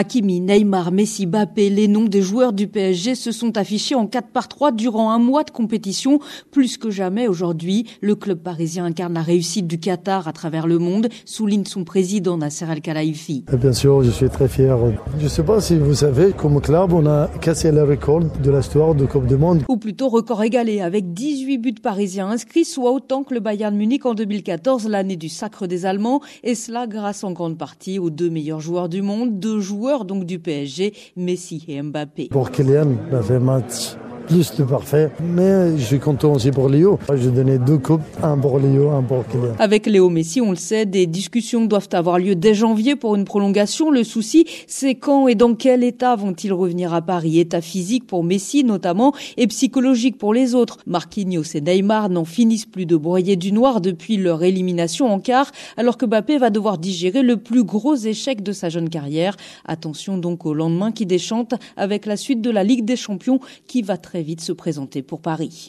Hakimi, Neymar, Messi, Mbappé, les noms des joueurs du PSG se sont affichés en 4 par 3 durant un mois de compétition. Plus que jamais aujourd'hui, le club parisien incarne la réussite du Qatar à travers le monde, souligne son président Nasser Al-Khelaifi. Bien sûr, je suis très fier. Je ne sais pas si vous savez, comme club, on a cassé le record de l'histoire de Coupe du Monde. Ou plutôt record égalé avec 18 buts parisiens inscrits, soit autant que le Bayern Munich en 2014, l'année du sacre des Allemands, et cela grâce en grande partie aux deux meilleurs joueurs du monde, deux joueurs donc du PSG, Messi et Mbappé. Pour Kylian, fait match plus de parfait. Mais je suis content aussi pour Léo. J'ai donné deux coupes, un pour Léo, un pour Kylian. Avec Léo Messi, on le sait, des discussions doivent avoir lieu dès janvier pour une prolongation. Le souci, c'est quand et dans quel état vont-ils revenir à Paris? État physique pour Messi notamment et psychologique pour les autres. Marquinhos et Neymar n'en finissent plus de broyer du noir depuis leur élimination en quart, alors que Mbappé va devoir digérer le plus gros échec de sa jeune carrière. Attention donc au lendemain qui déchante avec la suite de la Ligue des Champions qui va vite se présenter pour Paris.